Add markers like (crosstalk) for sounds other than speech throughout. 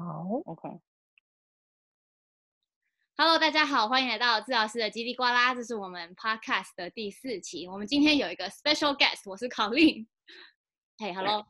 好，OK。Hello，大家好，欢迎来到治疗师的叽里呱啦，这是我们 Podcast 的第四期。我们今天有一个 Special Guest，我是 Colleen。嘿，Hello。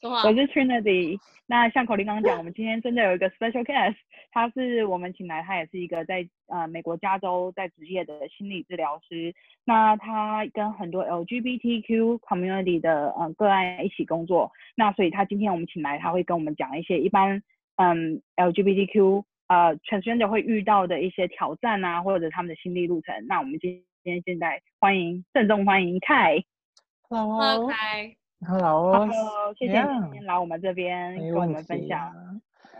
我是 Trinity。那像口令刚刚讲，我们今天真的有一个 special guest，他是我们请来，他也是一个在呃美国加州在执业的心理治疗师。那他跟很多 LGBTQ community 的呃个案一起工作。那所以他今天我们请来，他会跟我们讲一些一般嗯 LGBTQ 呃 transgender 会遇到的一些挑战啊，或者他们的心理路程。那我们今天现在欢迎郑重欢迎 Kai。Hello，Kai。Hello，Hello，谢谢今天来我们这边跟我们分享。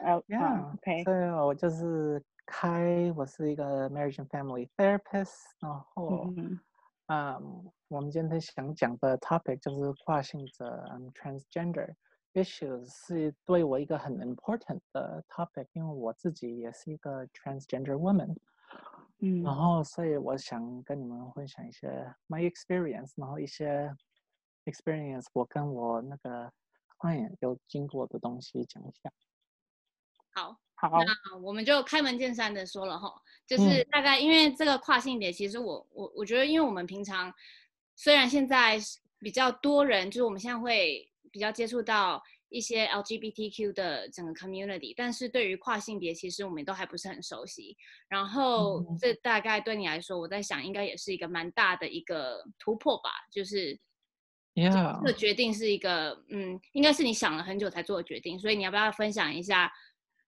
呃，Yeah，OK，所以我就是 Kai，我是一个 Marriage and Family Therapist，然后，嗯，um, 我们今天想讲的 topic 就是跨性者，um, transgender issues 是对我一个很 important 的 topic，因为我自己也是一个 transgender woman，嗯，然后所以我想跟你们分享一些 my experience，然后一些。experience，我跟我那个 client 有经过的东西讲一下。好，好，那我们就开门见山的说了哈，就是大概因为这个跨性别，其实我我我觉得，因为我们平常虽然现在比较多人，就是我们现在会比较接触到一些 LGBTQ 的整个 community，但是对于跨性别，其实我们都还不是很熟悉。然后这大概对你来说，我在想应该也是一个蛮大的一个突破吧，就是。Yeah. 这个决定是一个，嗯，应该是你想了很久才做的决定，所以你要不要分享一下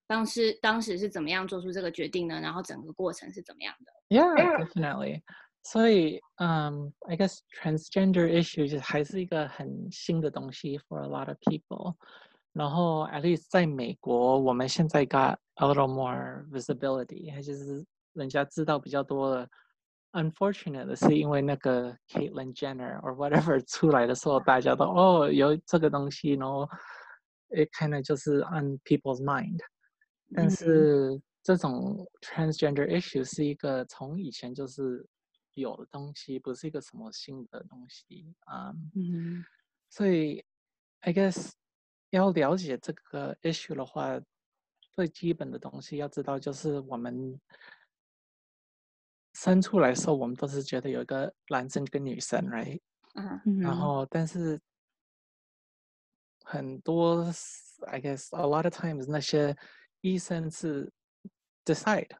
当时当时是怎么样做出这个决定呢？然后整个过程是怎么样的？Yeah, definitely. 所以，嗯、um,，I guess transgender issues 还是一个很新的东西 for a lot of people。然后，at least 在美国，我们现在 got a little more visibility，还就是人家知道比较多的。Unfortunate 是因为那个 Caitlyn Jenner or whatever 出来的时候，大家都哦有这个东西，然后 it kind of 就是 on people's mind。但是这种 transgender issue 是一个从以前就是 有的东西，不是一个什么新的东西啊。嗯、um, 所以 I guess 要了解这个 issue 的话，最基本的东西要知道就是我们。生出来的时候，我们都是觉得有一个男生跟女生，right？嗯、uh-huh. 然后，但是很多，I guess a lot of times 那些医生是 decide，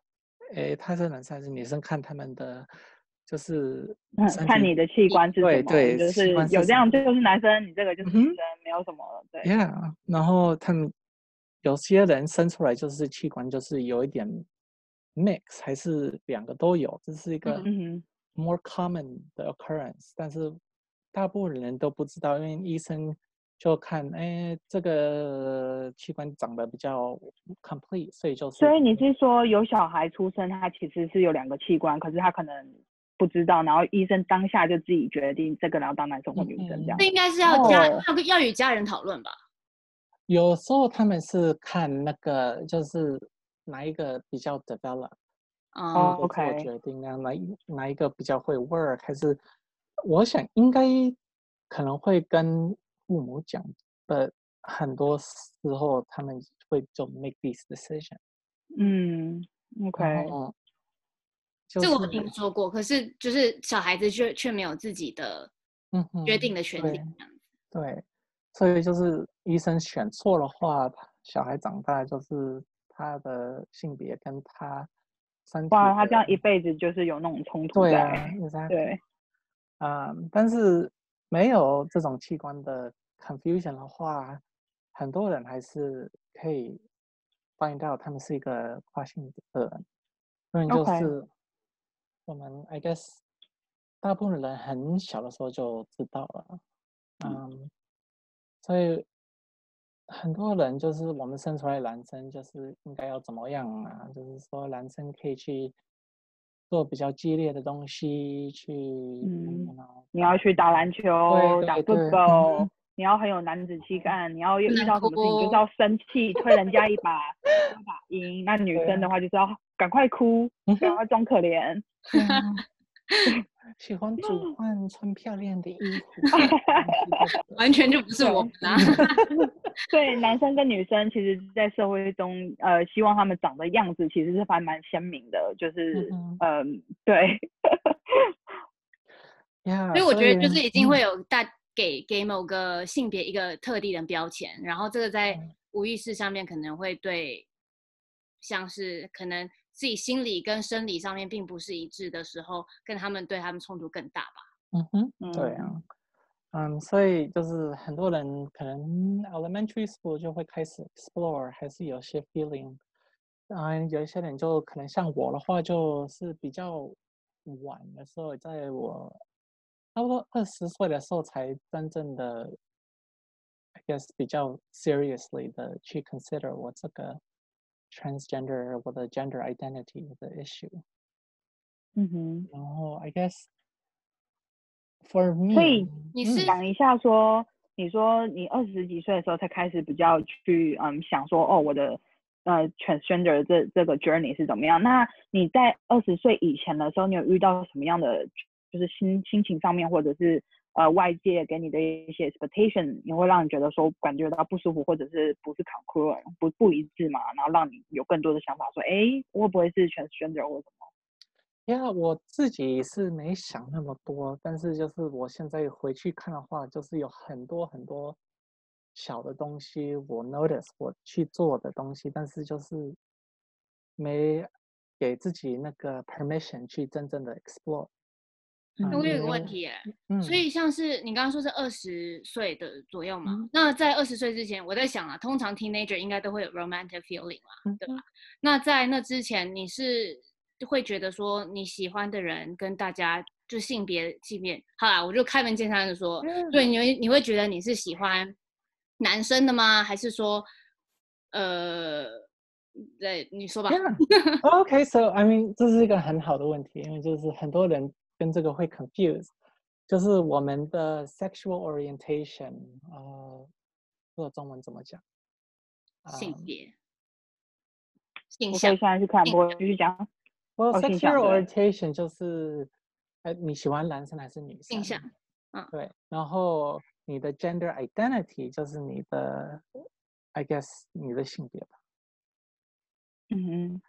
诶，他是男生还是女生，看他们的就是看你的器官是什么，对对，就是有这样，就是男生，你这个就是女生，嗯、没有什么了，对。Yeah，然后他们有些人生出来就是器官就是有一点。Mix 还是两个都有，这是一个 more common 的 occurrence，、嗯、但是大部分人都不知道，因为医生就看，哎，这个器官长得比较 complete，所以就是。所以你是说有小孩出生，他其实是有两个器官，可是他可能不知道，然后医生当下就自己决定这个然后当男生或女生这样。这应该是要家、哦、要要与家人讨论吧？有时候他们是看那个就是。哪一个比较 develop？哦、oh，OK。做决定啊，哪一哪一个比较会 work？还是我想应该可能会跟父母讲的，很多时候他们会做 make this decision。嗯，OK。哦，这个我听说过，可是就是小孩子却却没有自己的嗯决定的权利。嗯、对，对，所以就是医生选错的话，小孩长大就是。他的性别跟他身体，哇，他这样一辈子就是有那种冲突在。对啊，对，啊、嗯，但是没有这种器官的 confusion 的话，很多人还是可以 find out 他们是一个跨性别的人，因为就是我们、I guess 大部分人很小的时候就知道了，嗯，嗯所以。很多人就是我们生出来男生就是应该要怎么样啊？就是说男生可以去做比较激烈的东西，去嗯，你要去打篮球、打 football，、嗯、你要很有男子气概，你要遇到什么事情就是要生气，推人家一把，打赢。那女生的话就是要赶快哭，赶快装可怜。(laughs) 喜欢煮饭、穿漂亮的衣服，(laughs) 完全就不是我们啊。(laughs) 对，男生跟女生，其实，在社会中，呃，希望他们长的样子，其实是还蛮鲜明的，就是，嗯，呃、对。Yeah, 所以我觉得，就是已经会有大给给某个性别一个特定的标签，然后这个在无意识上面可能会对，像是可能。自己心理跟生理上面并不是一致的时候，跟他们对他们冲突更大吧？嗯哼，对啊，嗯，所以就是很多人可能 elementary school 就会开始 explore，还是有些 feeling。嗯，有一些人就可能像我的话，就是比较晚的时候，在我差不多二十岁的时候，才真正的，I guess 比较 seriously 的去 consider 我这个。transgender 或者 gender identity 的 issue，嗯哼，然后 I guess for me，所以你是讲一下说，嗯、你说你二十几岁的时候才开始比较去嗯想说哦我的呃 transgender 这这个 journey 是怎么样？那你在二十岁以前的时候，你有遇到什么样的就是心心情上面或者是？呃，外界给你的一些 expectation，也会让你觉得说感觉到不舒服，或者是不是 concure 不不一致嘛？然后让你有更多的想法，说，哎，会不会是 transgender 或什么？因为我自己是没想那么多，但是就是我现在回去看的话，就是有很多很多小的东西，我 notice 我去做的东西，但是就是没给自己那个 permission 去真正的 explore。那我有一个问题，嗯，所以像是你刚刚说是二十岁的左右嘛，嗯、那在二十岁之前，我在想啊，通常 teenager 应该都会有 romantic feeling 嘛，对吧？嗯、那在那之前，你是会觉得说你喜欢的人跟大家就性别性别，好啦，我就开门见山的说，嗯、对，你会你会觉得你是喜欢男生的吗？还是说，呃，对，你说吧。(laughs) Yeah. OK，so I mean，这是一个很好的问题，因为就是很多人。跟这个会 confuse，就是我们的 sexual orientation，呃，这个中文怎么讲？性别。性向。我可以现在去看，我继续讲。Well, sexual orientation 就是，哎，你喜欢男生还是女生？性向。嗯。对，然后你的 gender identity 就是你的，I guess 你的性别吧。嗯哼，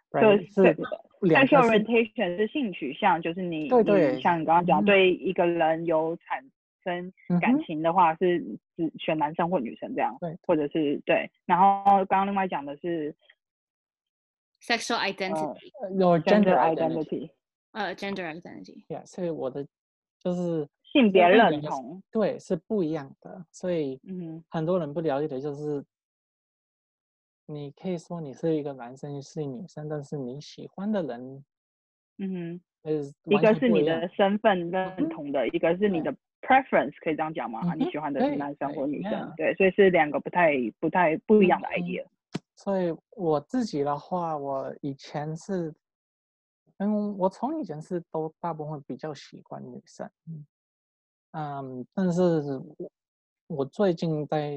就是 sexual orientation 是性取向，就是你对对，像你刚刚讲，对一个人有产生感情的话，是只选男生或女生这样，对，或者是对。然后刚刚另外讲的是 sexual identity，有 gender identity，呃，gender identity，yeah，所以我的就是性别认同，对，是不一样的。所以，嗯，很多人不了解的就是。你可以说你是一个男生，是女生，但是你喜欢的人，嗯哼，一个是你的身份认同的，一个是你的 preference，可以这样讲吗？你喜欢的是男生或女生？对，所以是两个不太、不太不一样的 idea。所以我自己的话，我以前是，嗯，我从以前是都大部分比较喜欢女生，嗯，但是我我最近在。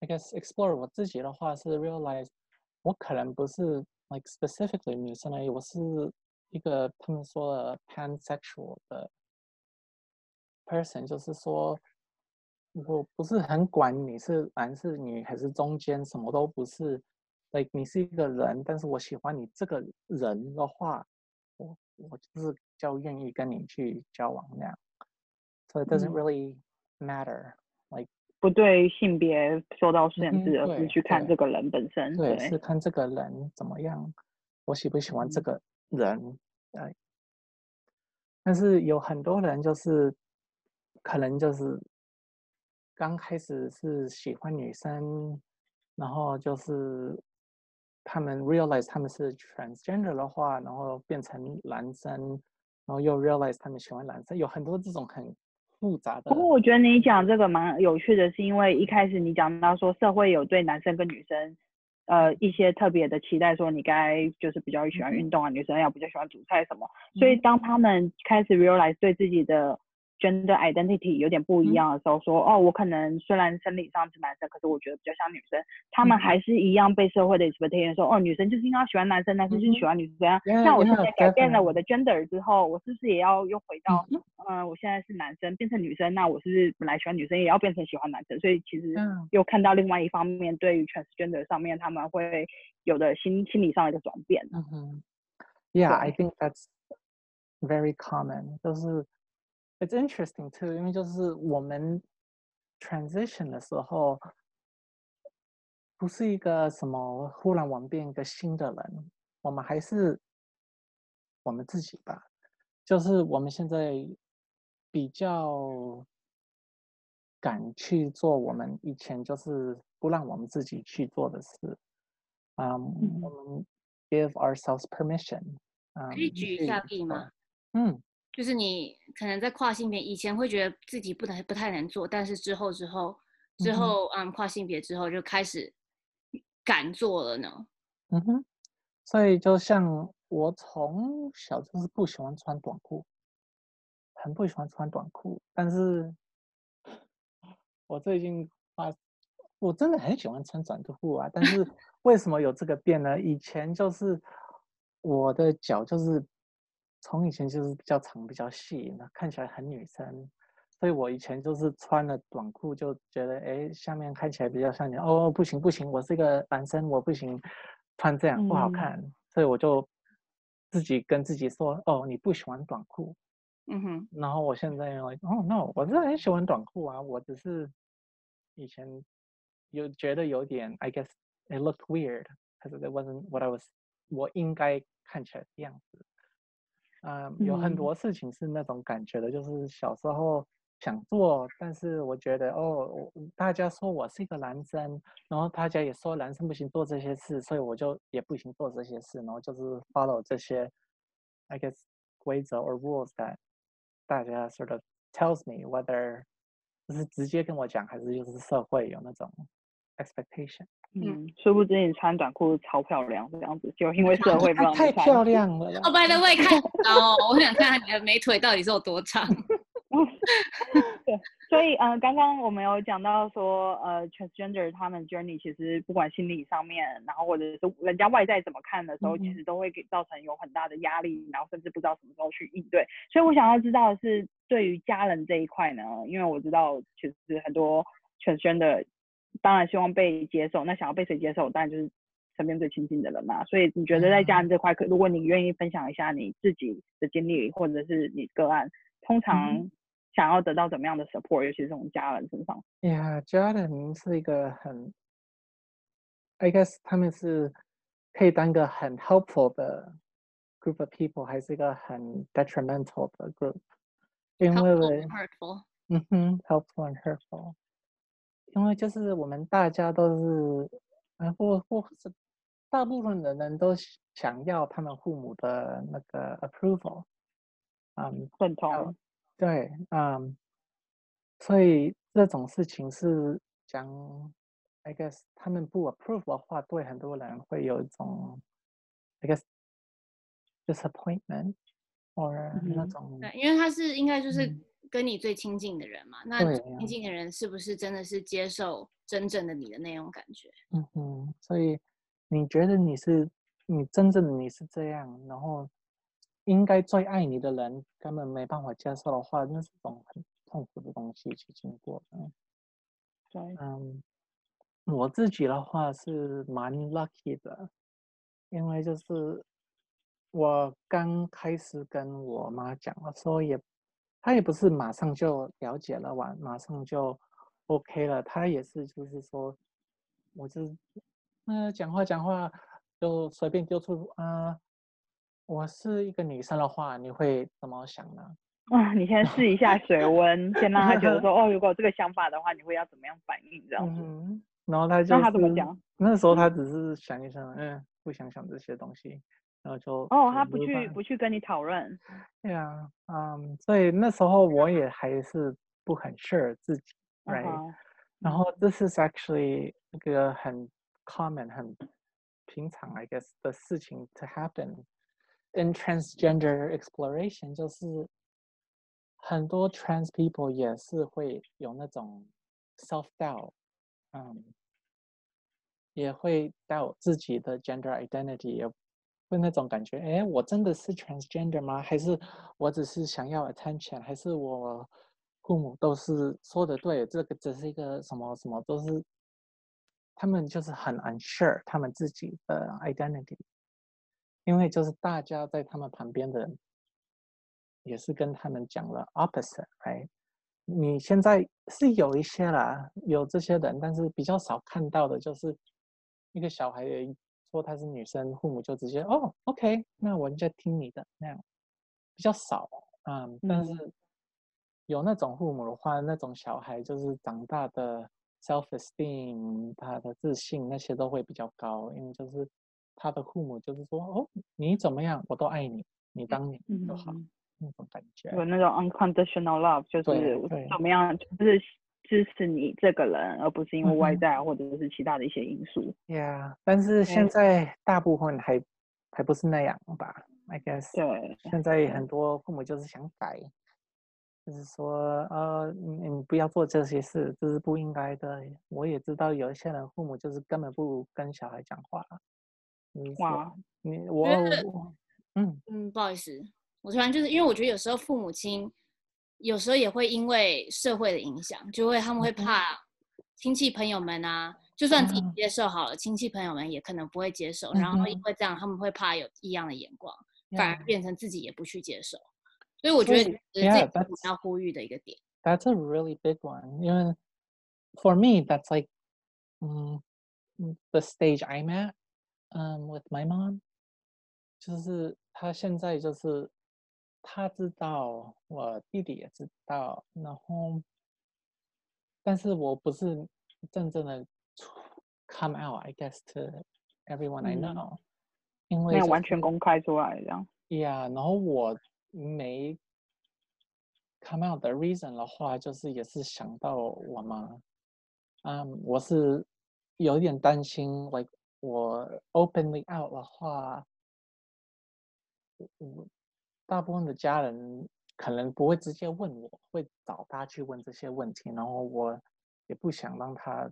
I guess explore 我自己的话是 realize 我可能不是 like specifically 女生而已，我是一个他们说的 pansexual 的 person，就是说我不是很管你是男是女还是中间什么都不是，like 你是一个人，但是我喜欢你这个人的话，我我就是比较愿意跟你去交往那样，so it doesn't really matter、嗯、like。 不对性别受到限制，而是去看这个人本身。对，是看这个人怎么样，我喜不喜欢这个人。哎。但是有很多人就是，可能就是刚开始是喜欢女生，然后就是他们 realize 他们是 transgender 的话，然后变成男生，然后又 realize 他们喜欢男生，有很多这种很。复杂的。不过我觉得你讲这个蛮有趣的，是因为一开始你讲到说社会有对男生跟女生，呃，一些特别的期待，说你该就是比较喜欢运动啊，女生要比较喜欢煮菜什么。所以当他们开始 realize 对自己的 gender identity 有点不一样的时候，说、嗯、哦，我可能虽然生理上是男生，可是我觉得比较像女生，他们还是一样被社会的 expectation 说，哦，女生就是应该喜欢男生，男生就是喜欢女生。嗯、像我现在改变了我的 gender 之后，我是不是也要又回到，嗯，呃、我现在是男生变成女生，那我是不是本来喜欢女生，也要变成喜欢男生？所以其实又看到另外一方面，对于 transgender 上面他们会有的心心理上的一个转变。嗯哼，Yeah，I think that's very common，就是。It's interesting too，因为就是我们 transition 的时候，不是一个什么忽然我们变一个新的人，我们还是我们自己吧。就是我们现在比较敢去做我们以前就是不让我们自己去做的事。嗯、um, 我们 give ourselves permission、um,。可以举一下例吗？嗯。就是你可能在跨性别以前会觉得自己不太不太能做，但是之后之后之后嗯，跨性别之后就开始敢做了呢。嗯哼，所以就像我从小就是不喜欢穿短裤，很不喜欢穿短裤，但是我最近发，我真的很喜欢穿短裤啊。但是 (laughs) 为什么有这个变呢？以前就是我的脚就是。从以前就是比较长、比较细，那看起来很女生，所以我以前就是穿了短裤就觉得，哎，下面看起来比较像你。哦，不行不行，我是一个男生，我不行穿这样不好看，嗯、所以我就自己跟自己说，哦，你不喜欢短裤，嗯哼。然后我现在哦，no，我真的很喜欢短裤啊，我只是以前有觉得有点，I guess it looked weird，because it wasn't what I was，我应该看起来的样子。嗯，有很多事情是那种感觉的，嗯、就是小时候想做，但是我觉得哦，大家说我是一个男生，然后大家也说男生不行做这些事，所以我就也不行做这些事，然后就是 follow 这些，I guess 规则 or rules that 大家 sort of tells me whether 就是直接跟我讲，还是就是社会有那种 expectation。嗯，殊不知你穿短裤超漂亮这样子，就因为社会不让你太漂亮了。哦，by the way，看 (laughs) 哦，我想看看你的美腿到底是有多长。(laughs) 对，所以呃，刚刚我们有讲到说，呃，transgender 他们 journey 其实不管心理上面，然后或者是人家外在怎么看的时候，嗯、其实都会给造成有很大的压力，然后甚至不知道什么时候去应对。所以我想要知道的是，对于家人这一块呢，因为我知道其实很多 transgender。当然希望被接受，那想要被谁接受？当然就是身边最亲近的人嘛。所以你觉得在家人这块，可如果你愿意分享一下你自己的经历，或者是你个案，通常想要得到怎么样的 support，尤其是从家人身上。呀家人是一个很，I guess 他们是可以当个很 helpful 的 group of people，还是一个很 detrimental 的 group？因为 hurtful，嗯哼，helpful and hurtful。因为就是我们大家都是，呃，或或是大部分的人都想要他们父母的那个 approval，嗯，认同，对，嗯，所以这种事情是讲，I guess 他们不 approve 的话，对很多人会有一种，I guess disappointment，或者那种，对，因为他是应该就是。嗯跟你最亲近的人嘛，那亲近的人是不是真的是接受真正的你的那种感觉？嗯哼，所以你觉得你是你真正的你是这样，然后应该最爱你的人根本没办法接受的话，那是种很痛苦的东西去经过的。对，嗯，我自己的话是蛮 lucky 的，因为就是我刚开始跟我妈讲的时候也。他也不是马上就了解了完，马上就 OK 了。他也是，就是说，我就那讲话讲话就随便丢出啊，我是一个女生的话，你会怎么想呢？啊，你先试一下水温，先让他觉得说，哦，如果这个想法的话，你会要怎么样反应这样子。嗯，然后他就，那他怎么讲？那时候他只是想一想，嗯，不想想这些东西。然后就哦，他不去不去跟你讨论，对啊，嗯，所以那时候我也还是不很 sure 自己，right？、Uh huh. 然后 this is actually 一个很 common 很平常 I guess 的事情 to happen in transgender exploration，就是 很多 trans people 也是会有那种 self doubt，嗯，也会 doubt 自己的 gender identity，也 会那种感觉，哎，我真的是 transgender 吗？还是我只是想要 attention？还是我父母都是说的对？这个只是一个什么什么都是，他们就是很 unsure 他们自己的 identity，因为就是大家在他们旁边的人。也是跟他们讲了 opposite，right？你现在是有一些啦，有这些人，但是比较少看到的就是一个小孩说她是女生，父母就直接哦，OK，那我就听你的那样，比较少，嗯，但是有那种父母的话，那种小孩就是长大的 self esteem，他的自信那些都会比较高，因为就是他的父母就是说哦，你怎么样，我都爱你，你当你就好。嗯那种感觉，有那种 unconditional love，就是怎么样，就是支持你这个人，而不是因为外在或者是其他的一些因素。Yeah，但是现在大部分还还不是那样吧？I guess。对。现在很多父母就是想改，就是说，呃，你你不要做这些事，这是不应该的。我也知道有一些人父母就是根本不跟小孩讲话。哇，你我我，嗯嗯，不好意思。我突然就是因为我觉得有时候父母亲有时候也会因为社会的影响，就会他们会怕亲戚朋友们啊，就算自己接受好了，亲戚朋友们也可能不会接受，然后因为这样他们会怕有异样的眼光，反而变成自己也不去接受。所以我觉得这是要呼吁的一个点。That's a really big one. 因为 for me, that's like, 嗯，the stage I'm at, um, with my mom，就是他现在就是。他知道，我弟弟也知道，然后，但是我不是真正的 come out, I guess to everyone I know，、嗯、因为、就是、没有完全公开出来这样。Yeah，然后我没 come out 的 reason 的话，就是也是想到我妈，嗯、um,，我是有一点担心，like 我 openly out 的话，我。大部分的家人可能不会直接问我，会找他去问这些问题，然后我也不想让他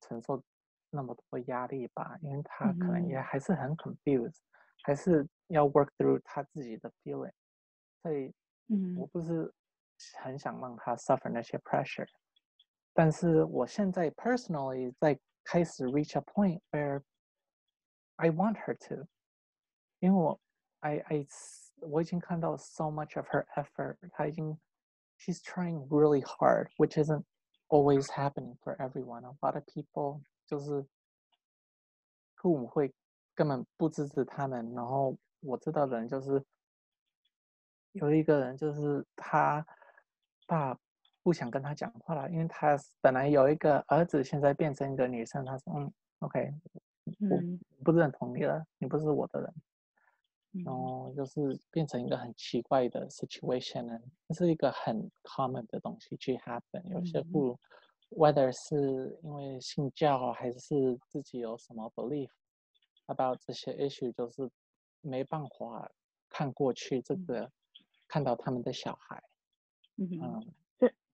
承受那么多压力吧，因为他可能也还是很 confused，还是要 work through 他自己的 feeling，所以，嗯。我不是很想让他 suffer 那些 pressure，但是我现在 personally 在开始 reach a point where I want her to，因为我 I I。我已经看到 so much of her effort，她已经 she's trying really hard，which isn't always happening for everyone。A lot of people 就是父母会根本不支持他们，然后我知道的人就是有一个人就是他爸不想跟他讲话了，因为他本来有一个儿子，现在变成一个女生，他说嗯，OK，我不认同你了，你不是我的人。然后就是变成一个很奇怪的 situation 呢，这是一个很 common 的东西去 happen。有些不，whether 是因为信教还是自己有什么 belief about 这些 issue，就是没办法看过去这个，看到他们的小孩，嗯。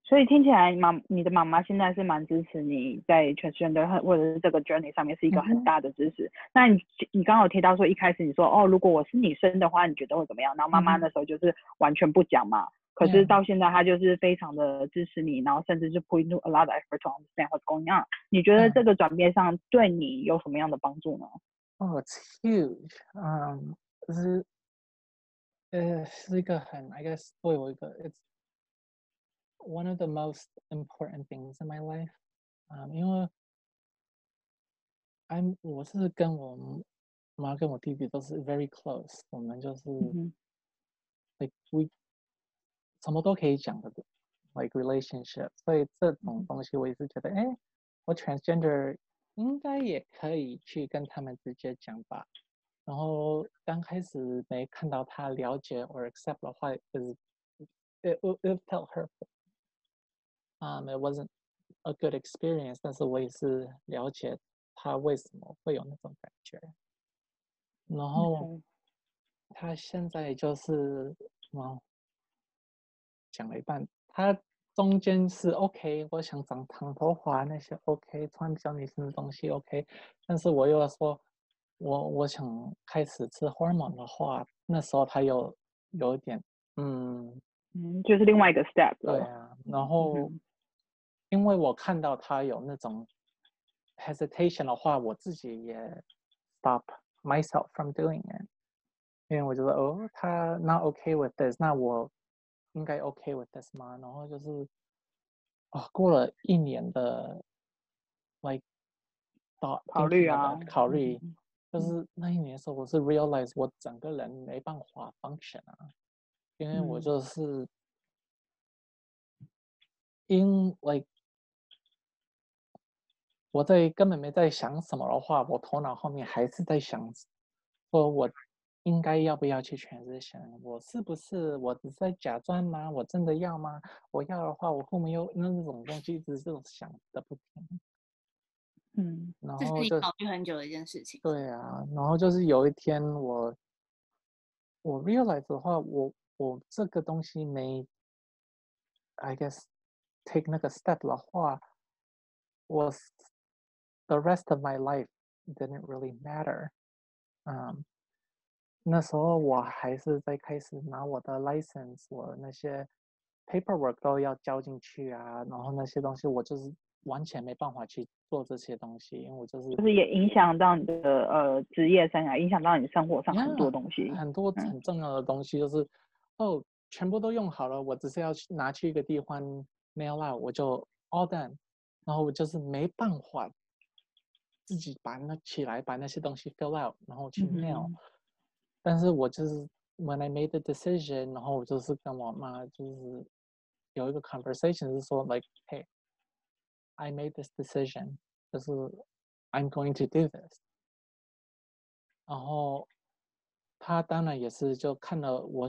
嗯所以听起来，妈，你的妈妈现在是蛮支持你在 transgender 或者是这个 journey 上面是一个很大的支持。嗯、那你你刚刚有提到说，一开始你说哦，如果我是女生的话，你觉得会怎么样？然后妈妈那时候就是完全不讲嘛。嗯、可是到现在，她就是非常的支持你，然后甚至是 put into a lot of effort to understand what's going on。你觉得这个转变上对你有什么样的帮助呢？哦、oh,，it's huge。嗯，就是呃是一个很，I guess 对我一个，it's one of the most important things in my life，啊、um,，因为，I'm 我是跟我妈跟我弟弟都是 very close，我们就是、mm -hmm.，like we，什么都可以讲的，like relationship，所以这种东西我也是觉得，哎，我 transgender 应该也可以去跟他们直接讲吧。然后刚开始没看到他了解 or accept 的话，就是 it it felt hurtful。 啊、um,，it wasn't a good experience，但是我也是了解他为什么会有那种感觉。然后他现在就是，嗯，讲了一半，他中间是 OK，我想长长头发那些 OK，穿比较女生的东西 OK，但是我又要说，我我想开始吃 hormone 的话，那时候他有有一点，嗯嗯，就是另外一个 step。对啊，然后、嗯、因为我看到他有那种 hesitation 的话，我自己也 stop myself from doing it。因为我觉得哦，他 not okay with this，那我应该 okay with this 吗？然后就是啊、哦，过了一年的 like 考考虑啊，考虑，就是那一年的时候，我是 realize 我整个人没办法 function 啊，因为我就是因 like 我在根本没在想什么的话，我头脑后面还是在想说我。应该要不要去 transition？我是不是我只是在假装吗？我真的要吗？我要的话，我后面又那种东西一直这种想的不停。嗯，然后就这是你考虑很久的一件事情。对啊，然后就是有一天我我 realize 的话，我我这个东西没，I guess take 那个 step 的话，我 the rest of my life didn't really matter。嗯。那时候我还是在开始拿我的 license，我那些 paperwork 都要交进去啊，然后那些东西我就是完全没办法去做这些东西，因为我就是就是也影响到你的呃职业生涯，影响到你生活上很多东西，很多很重要的东西就是、嗯、哦，全部都用好了，我只是要去拿去一个地方 mail out，我就 all done，然后我就是没办法自己把那起来把那些东西 fill out，然后去 mail。嗯但是我就是 when I made the decision，然后我就是跟我妈就是有一个 conversation，是说 like hey，I made this decision，就是 I'm going to do this。然后他当然也是就看了我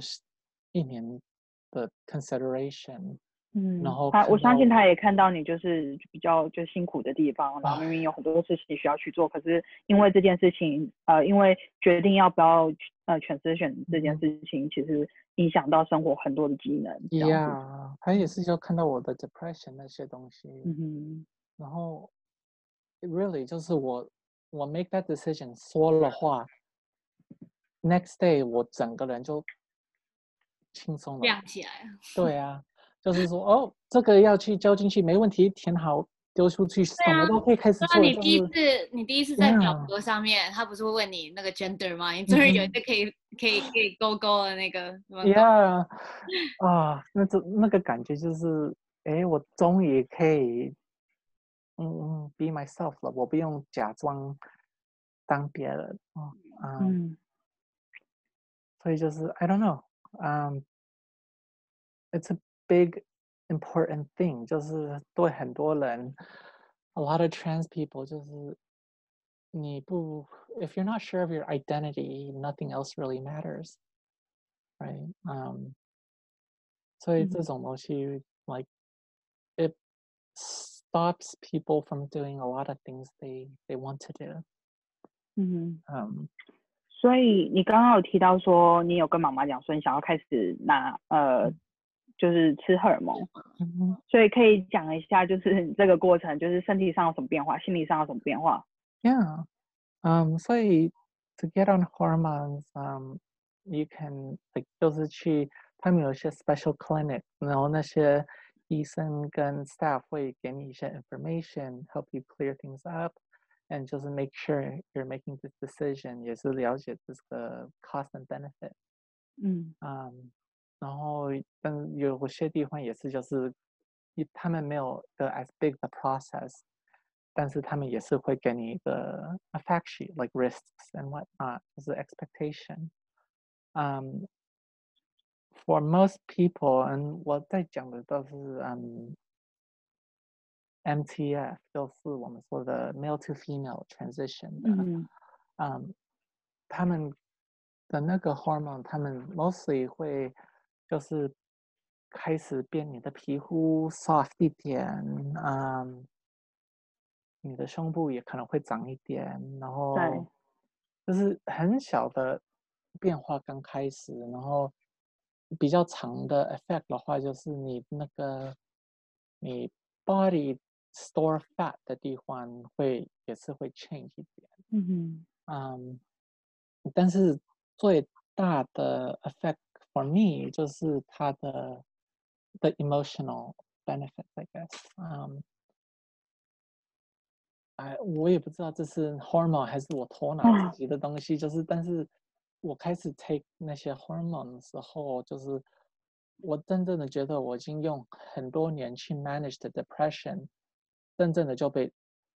一年的 consideration。 嗯，然后他我相信他也看到你就是比较就辛苦的地方，然后明明有很多事情需要去做，可是因为这件事情，呃，因为决定要不要呃 transition 这件事情，其实影响到生活很多的技能。Yeah，他也是就看到我的 depression 那些东西，嗯哼，然后 really 就是我我 make that decision 说了话，next day 我整个人就轻松了，亮起来了，对啊。就是说，哦，这个要去交进去，没问题，填好，丢出去，什么都可以开始做。那你第一次，你第一次在表格上面，他不是会问你那个 gender 吗？你终于有一个可以可以可以勾勾的那个。Yeah，(laughs) 啊，那种那个感觉就是，哎，我终于可以，嗯嗯，be myself 了，我不用假装当别人。哦，嗯，所以就是 I don't know，嗯，it's a Big important thing 就是对很多人，a lot of trans people 就是你不，if you're not sure of your identity, nothing else really matters, right? Um, 所以这种东西、mm hmm. like it stops people from doing a lot of things they they want to do. 嗯嗯、um, 所以你刚刚有提到说，你有跟妈妈讲说你想要开始拿呃。 就是吃荷尔蒙，嗯哼，所以可以讲一下，就是这个过程，就是身体上有什么变化，心理上有什么变化？Yeah，嗯，所以 to get on hormones，嗯，you can like 就是去他们有一些 special clinic，然后那些医生跟 staff 会给你一些 information，help you clear things up，and 就是 make sure you're making this decision，也是了解这个 cost and benefit。嗯，嗯。 然后，但有些地方也是，就是，他们没有 the as big the process，但是他们也是会给你一个 a fact sheet like risks and what not，就是 expectation。嗯，for most people，嗯，我在讲的都是嗯，MTF，就是我们说的 male to female transition 的，嗯，嗯，他们的那个 hormone，他们 mostly 会。 就是开始变你的皮肤 soft 一点，嗯，你的胸部也可能会长一点，然后就是很小的变化刚开始，然后比较长的 effect 的话，就是你那个你 body store fat 的地方会也是会 change 一点。嗯哼，嗯，但是最大的 effect for me 就是它的 the emotional benefit，I guess。嗯，哎，我也不知道这是 hormone 还是我头脑自己的东西，嗯、就是但是。我开始 take 那些 hormone 的时候，就是我真正的觉得我已经用很多年去 manage the depression，真正的就被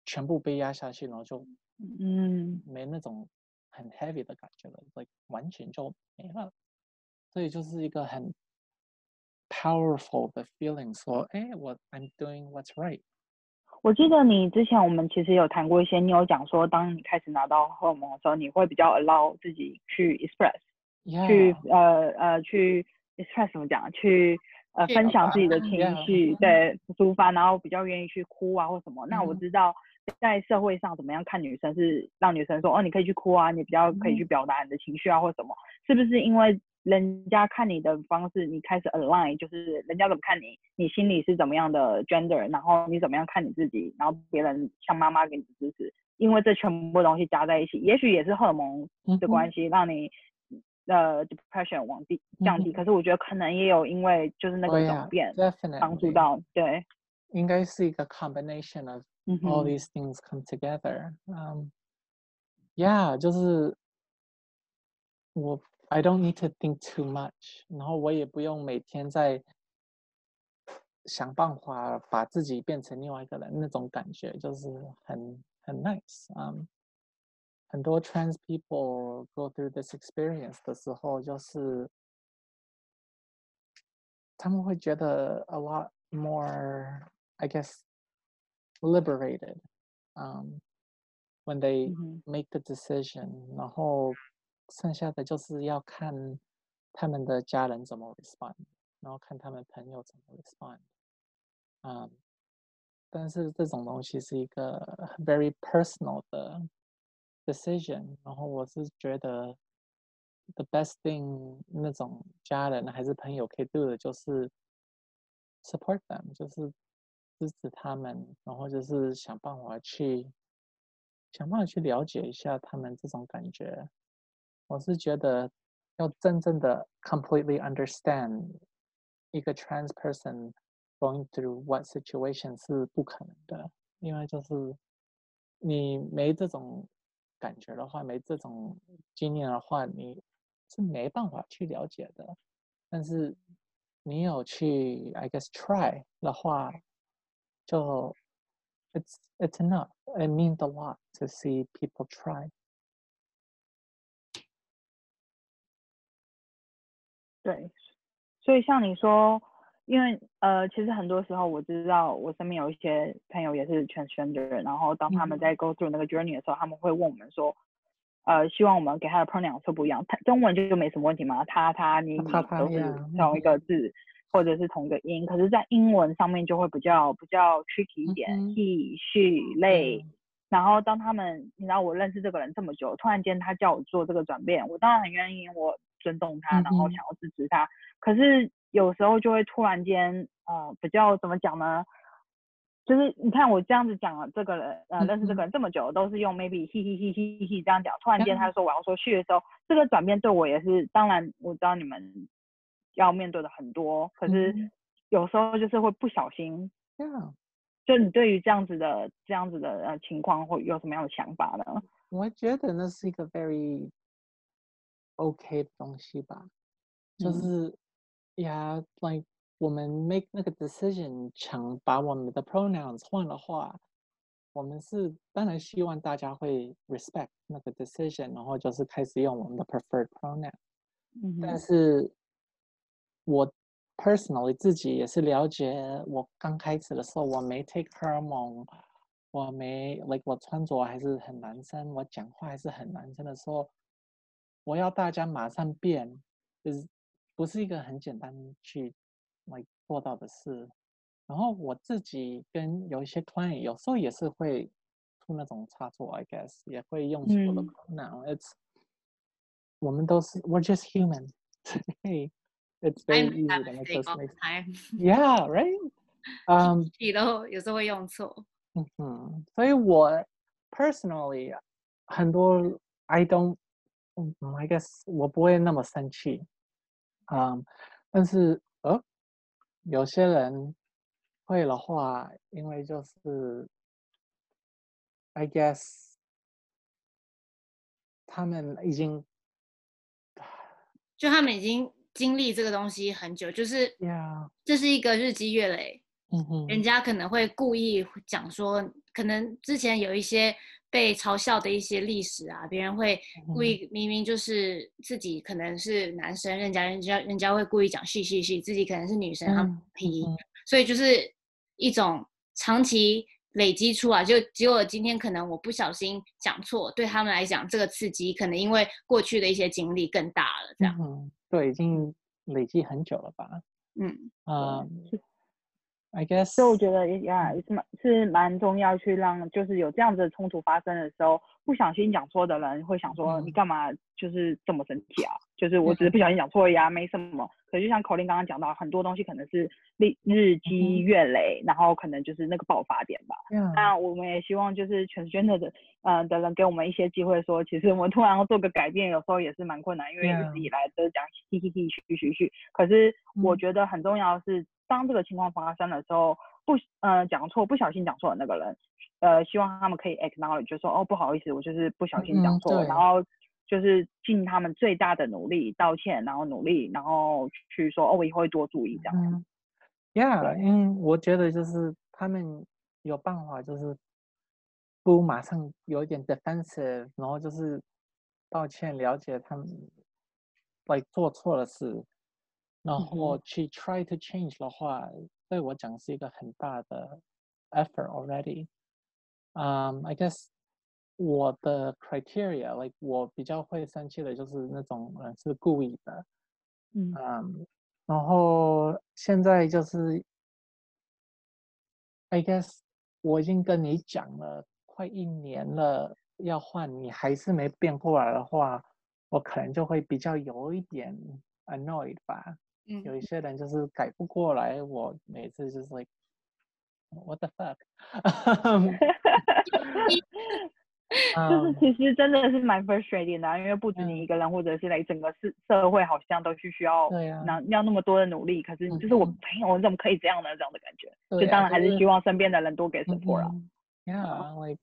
全部被压下去，然后就嗯没那种很 heavy 的感觉了，like 完全就没了。所以就是一个很 powerful 的 feeling，说哎，我 I'm doing what's right。我记得你之前我们其实有谈过一些，你有讲说，当你开始拿到荷尔蒙的时候，你会比较 allow 自己去 express，Yeah. 去呃呃去 express 怎么讲？去呃分享自己的情绪.对，抒发，然后比较愿意去哭啊或什么。Mm hmm. 那我知道在社会上怎么样看女生是让女生说哦，你可以去哭啊，你比较可以去表达你的情绪啊或什么，是不是因为？人家看你的方式，你开始 align，就是人家怎么看你，你心里是怎么样的 gender，然后你怎么样看你自己，然后别人像妈妈给你支持，因为这全部东西加在一起，也许也是荷尔蒙的关系，让你的 depression 往低降低。可是我觉得可能也有因为就是那个转变帮助到，对，应该是一个 combination of all these things come together。嗯，yeah，就是我。I don't need to think too much，然后我也不用每天在想办法把自己变成另外一个人，那种感觉就是很很 nice。嗯，很多 trans people go through this experience 的时候，就是他们会觉得 a lot more, I guess, liberated. Um, when they make the decision，然后。 剩下的就是要看他们的家人怎么 respond，然后看他们朋友怎么 respond。嗯，但是这种东西是一个 very personal 的 decision。然后我是觉得 the best thing 那种家人还是朋友可以 do 的就是 support them，就是支持他们，然后就是想办法去想办法去了解一下他们这种感觉。我是觉得，要真正的 completely understand 一个 trans person going through what situation 是不可能的，因为就是你没这种感觉的话，没这种经验的话，你是没办法去了解的。但是你有去，I guess try 的话，就 it's it's enough. It means a lot to see people try. 对，所以像你说，因为呃，其实很多时候我知道我身边有一些朋友也是 transgender，然后当他们在 go through 那个 journey 的时候，他们会问我们说，呃，希望我们给他的 pronoun 是不一样，他中文就就没什么问题嘛，他他你你都是同一个字或者是同一个音，可是，在英文上面就会比较比较 tricky 一点，he she they，然后当他们你知道我认识这个人这么久，突然间他叫我做这个转变，我当然很愿意我。尊重他，然后想要支持他，嗯、可是有时候就会突然间，呃，比较怎么讲呢？就是你看我这样子讲了这个人，呃，认识这个人这么久，都是用 maybe he he he he he 这样讲，突然间他说我要说 she 的时候，这个转变对我也是，当然我知道你们要面对的很多，可是有时候就是会不小心，嗯，就你对于这样子的这样子的呃情况会有什么样的想法呢？我觉得那是一个 very OK 的东西吧，就是 yeah,，like 我们 make 那个 decision，想把我们的 pronouns 换的话，我们是当然希望大家会 respect 那个 decision，然后就是开始用我们的 preferred pronoun。嗯。但是我 personally 自己也是了解，我刚开始的时候我没 take hormone，我没 like 我穿着还是很男生，我讲话还是很男生的时候。我要大家马上变，就是不是一个很简单去来做到的事。然后我自己跟有一些 client 有时候也是会出那种差错，I guess 也会用错的 pronoun。It's 我们都是 we're just human，所(laughs) 以 it's very easy to make those mistakes. (laughs) Yeah, right. Um, 你都有时候会用错。嗯哼，所以我 (laughs) personally 很多 I don't， 嗯，I guess 我不会那么生气。嗯、um,，但是呃，有些人会的话，因为就是 I guess 他们已经，(sighs) 就他们已经经历这个东西很久，就是，Yeah. 这是一个日积月累。嗯哼，人家可能会故意讲说，可能之前有一些被嘲笑的一些历史啊，别人会故意明明就是自己可能是男生，人家人家人家会故意讲细细细，自己可能是女生，他们皮，所以就是一种长期累积出来，就结果今天可能我不小心讲错，对他们来讲这个刺激可能因为过去的一些经历更大了，这样，嗯，对，已经累积很久了吧，嗯，啊、嗯。I guess，所以我觉得呀，是蛮是蛮重要，去让就是有这样子的冲突发生的时候，不小心讲错的人会想说，你干嘛就是这么生气啊？就是我只是不小心讲错呀，没什么。可是就像 Colin 刚刚讲到，很多东西可能是日日积月累，然后可能就是那个爆发点吧。那我们也希望就是 transgender 的呃的人给我们一些机会，说其实我们突然要做个改变，有时候也是蛮困难，因为一直以来都是讲嘻嘻嘻嘘嘘嘘。可是我觉得很重要的是。当这个情况发生的时候，不呃讲错，不小心讲错的那个人，呃希望他们可以 acknowledge，就说哦不好意思，我就是不小心讲错了，嗯，然后就是尽他们最大的努力道歉，然后努力，然后去说哦我以后会多注意这样。嗯，Yeah，因为我觉得就是他们有办法，就是不马上有一点 defensive，然后就是道歉，了解他们 like 做错了事。然后去 try to change 的话，对我讲是一个很大的 effort already。嗯、um,，I guess 我的 criteria，like 我比较会生气的就是那种人是故意的。嗯、um,，然后现在就是，I guess 我已经跟你讲了快一年了，要换你还是没变过来的话，我可能就会比较有一点 annoyed 吧。有一些人就是改不过来，我每次就是 like what the fuck，就 (laughs) 是其实真的是蛮 frustrating 的、啊，因为不止你一个人，嗯、或者是来整个社社会好像都需需要那要那么多的努力，可是就是我朋友、嗯、我怎么可以这样呢？这样的感觉，就当然还是希望身边的人多给 support 啊。Yeah，like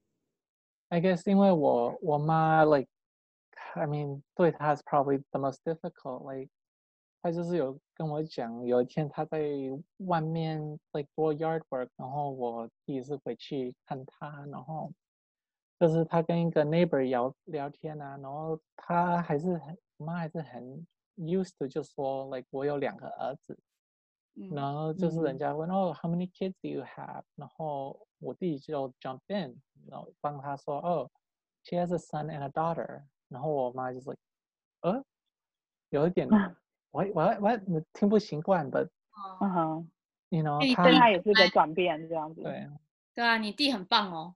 I guess 因为我我妈 like I mean 对她 is probably the most difficult like。他就是有跟我讲，有一天他在外面 like do yard work，然后我第一次回去看他，然后就是他跟一个 neighbor 聊聊天啊，然后他还是很妈还是很 used to 就说 like 我有两个儿子，然后就是人家问、哦 how many kids do you have，然后我弟就 jump in，然后帮他说哦 she has a son and a daughter，然后我妈就是，呃，有一点。(laughs) 我我我听不习惯的。嗯哼，你呢？弟对他也是个转变，这样子。对。对啊，你弟很棒哦。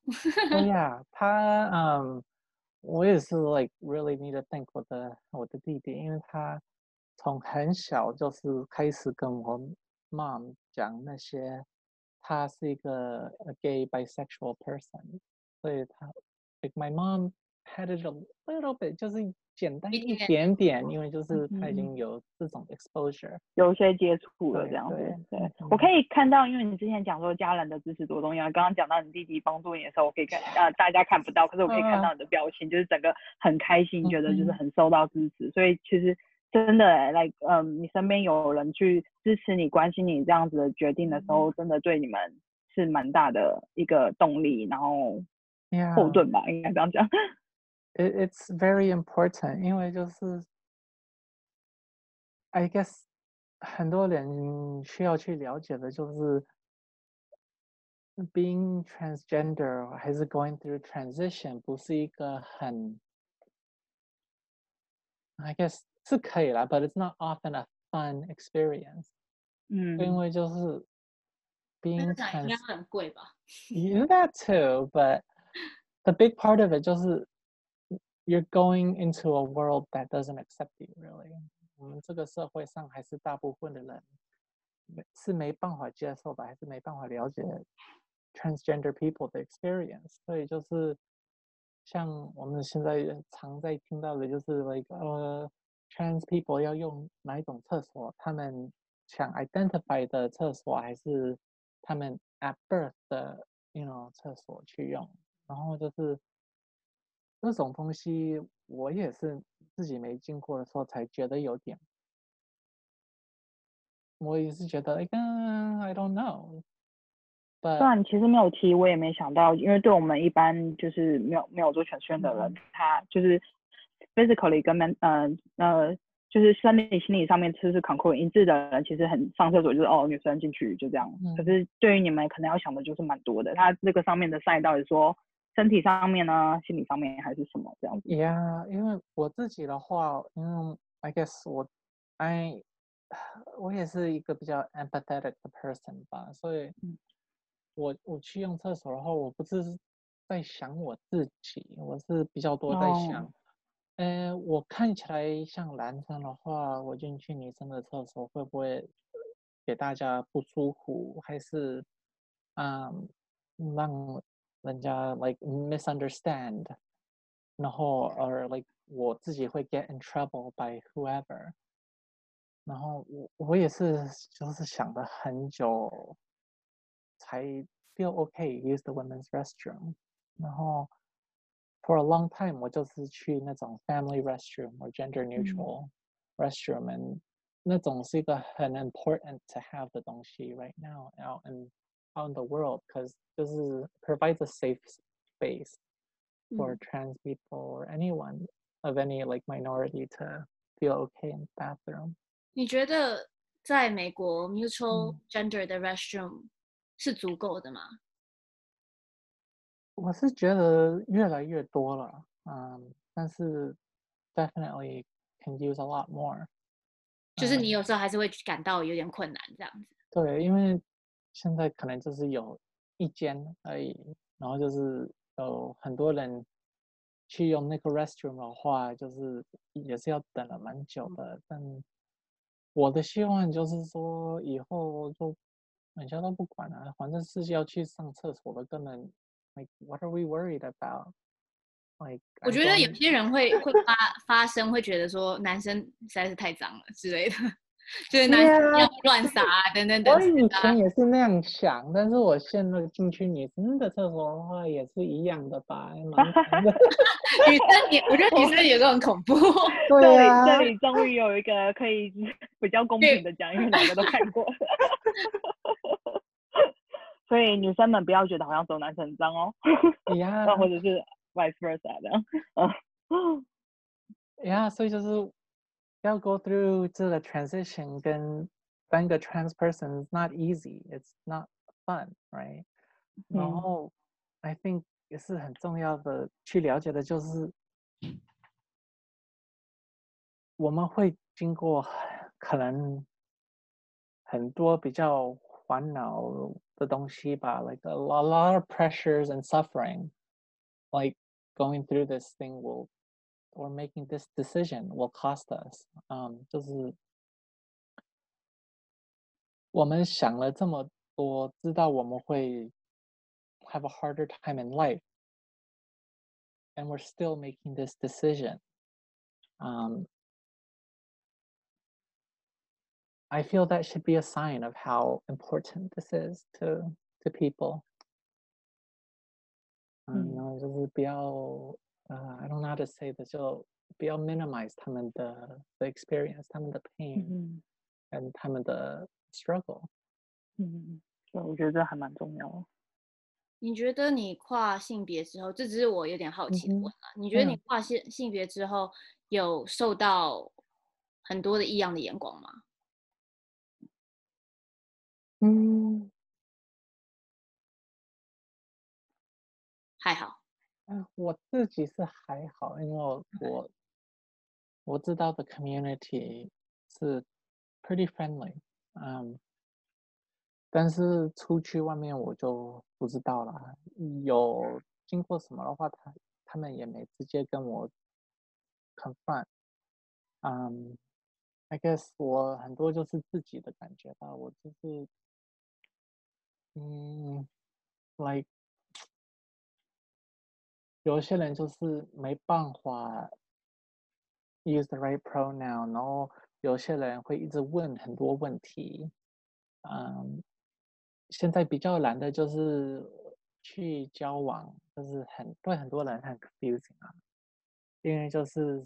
对呀，(laughs) 他嗯，我也是 like really need to thank 我的我的弟弟，因为他从很小就是开始跟我 mom 讲那些，他是一个 a gay bisexual person，所以他 like my mom had it a little bit 就是简单一点点，因为就是他已经有这种 exposure，有些接触了这样子。对，我可以看到，因为你之前讲说家人的支持多重要，刚刚讲到你弟弟帮助你的时候，我可以看，呃，大家看不到，可是我可以看到你的表情，就是整个很开心，觉得就是很受到支持。所以其实真的，like，嗯，你身边有人去支持你、关心你这样子的决定的时候，真的对你们是蛮大的一个动力，然后后盾吧，应该这样讲。It, it's very important，因为就是，I guess 很多人需要去了解的，就是 being transgender 还是 going through transition 不是一个很，I guess 是可以啦，but it's not often a fun experience。嗯，因为就是 being trans 应该很贵吧？You that too, but the big part of it 就是。 You're going into a world that doesn't accept you, really. 我们这个社会上还是大部分的人是没办法接受的，还是没办法了解 transgender people 的 experience。所以就是像我们现在常在听到的，就是 like 呃、，trans people 要用哪一种厕所，他们想 identify 的厕所，还是他们 at birth 的 you know 厕所去用，然后就是。这种东西，我也是自己没经过的时候才觉得有点。我也是觉得，哎，I don't know。虽然其实没有提，我也没想到，因为对我们一般就是没有没有做全宣的人，他就是 physically 跟 men 呃呃，就是生理心理上面其实是 concur 一致的人，其实很上厕所就是哦女生进去就这样。嗯、可是对于你们可能要想的就是蛮多的，他这个上面的赛道是说。身体上面呢，心理上面还是什么这样子？Yeah，因为我自己的话，因为 I guess 我，I，我也是一个比较 empathetic 的 person 吧，所以，我我去用厕所的话，我不是在想我自己，我是比较多在想，嗯、oh. 呃，我看起来像男生的话，我进去女生的厕所会不会给大家不舒服，还是，嗯，让。人家 like misunderstand，然后 or like 我自己会 get in trouble by whoever，然后我我也是就是想了很久，才 feel okay use the women's restroom，然后 for a long time 我就是去那种 family restroom or gender neutral restroom，and 那种是一个很 important to have 的东西 right now out in out in the world because 就是 provides a safe space for trans people or anyone of any like minority to feel okay in the bathroom。你觉得在美国 mutual gender 的 restroom 是足够的吗？我是觉得越来越多了，嗯，但是 definitely can use a lot more。就是你有时候还是会感到有点困难这样子。对，因为 现在可能就是有。一间而已，然后就是有很多人去用那个 restroom 的话，就是也是要等了蛮久的。但我的希望就是说，以后就人家都不管了，反正是要去上厕所的，根本 like what are we worried about？Like 我觉得有些人会会发发声，会觉得说男生实在是太脏了之类的。(laughs) 就是男生要乱撒啊，等等等。我以前也是那样想，但是我现在进去女生的厕所的话，也是一样的吧？(laughs) 女生也，我觉得女生也都很恐怖。(laughs) 对啊，这里终于有一个可以比较公平的讲，因为两个都看过。所以女生们不要觉得好像只有男生很脏哦。呀，或者是 vice versa 的。嗯。呀，所以就是。要 go through 这个 transition 跟当个 trans person is not easy. It's not fun, right? 然后 I think 也是很重要的去了解的，就是我们会经过可能很多比较烦恼的东西吧，like a lot, a lot of pressures and suffering, like going through this thing will or making this decision will cost us，嗯、um,，就是我们想了这么多，知道我们会 have a harder time in life，and we're still making this decision，嗯、um,。I feel that should be a sign of how important this is to to people。嗯，然后就是不要。 Uh, I don't know how to say this，就不要 minimize 他们的 the experience，他们的 pain，嗯，跟他们的 struggle。嗯，对，我觉得这还蛮重要的。你觉得你跨性别之后，这只是我有点好奇的问啊。嗯、你觉得你跨性性别之后，有受到很多的异样的眼光吗？嗯，还好。我自己是还好，因为我我，我知道的 community 是 pretty friendly，嗯，但是出去外面我就不知道了。有经过什么的话，他他们也没直接跟我 confront，嗯，I guess 我很多就是自己的感觉吧，我就是，嗯，like 有些人就是没办法 use the right pronoun，然后有些人会一直问很多问题，嗯，现在比较难的就是去交往，就是很对很多人很 confusing 啊，因为就是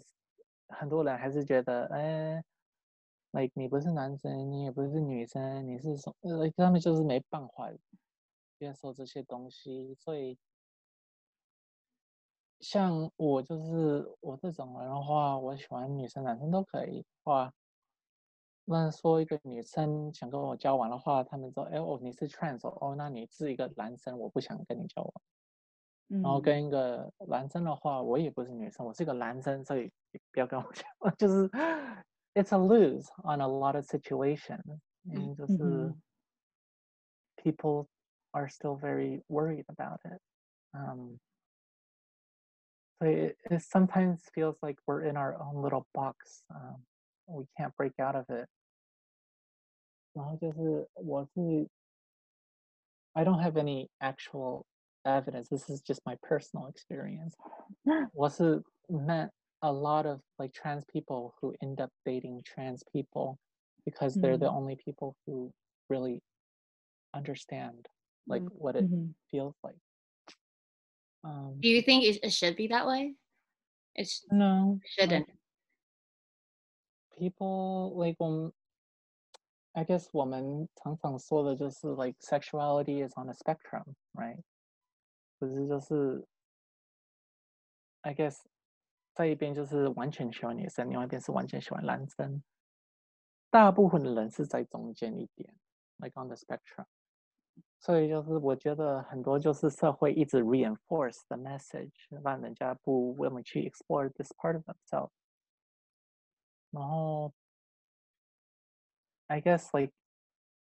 很多人还是觉得，哎。like 你不是男生，你也不是女生，你是什？呃，他们就是没办法接受这些东西，所以像我就是我这种人的话，我喜欢女生男生都可以。话，那说一个女生想跟我交往的话，他们说，哎哦，你是 trans 哦，那你是一个男生，我不想跟你交往。然后跟一个男生的话，我也不是女生，我是一个男生，所以不要跟我 (laughs) 交往，就是。It's a lose on a lot of situations，嗯，就是 people are still very worried about it. Um, so it, it sometimes feels like we're in our own little box. Um, we can't break out of it. 然后就是我是 I don't have any actual evidence. This is just my personal experience. (sighs) 我是 met a lot of like trans people who end up dating trans people because mm-hmm. they're the mm-hmm. only people who really understand like mm-hmm. what it mm-hmm. feels like um, do you think it, it should be that way it's no shouldn't like, people like um I guess woman like sexuality is on a spectrum, right? 可是就是 I guess 在一边就是完全喜欢女生，另外一边是完全喜欢男生。大部分的人是在中间一点，like on the spectrum。 所以就是我觉得很多就是社会一直 reinforce the message，让人家不愿意去 explore this part of themselves。然后，I guess like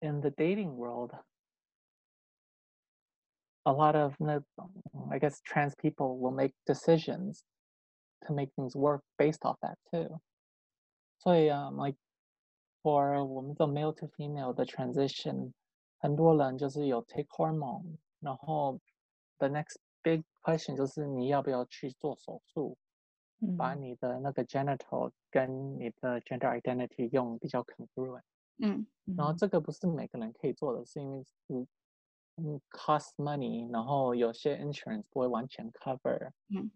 in the dating world，a lot of 那种，I guess trans people will make decisions。to make things work based off that too. So um, like for 我们的 male to female 的 transition， 很多人就是有 take hormone，然后 the next big question 就是你要不要去做手术，嗯、把你的那个 genital 跟你的 gender identity 用比较 congruent。嗯，然后这个不是每个人可以做的，是因为是嗯 cost money，然后有些 insurance 不会完全 cover。嗯。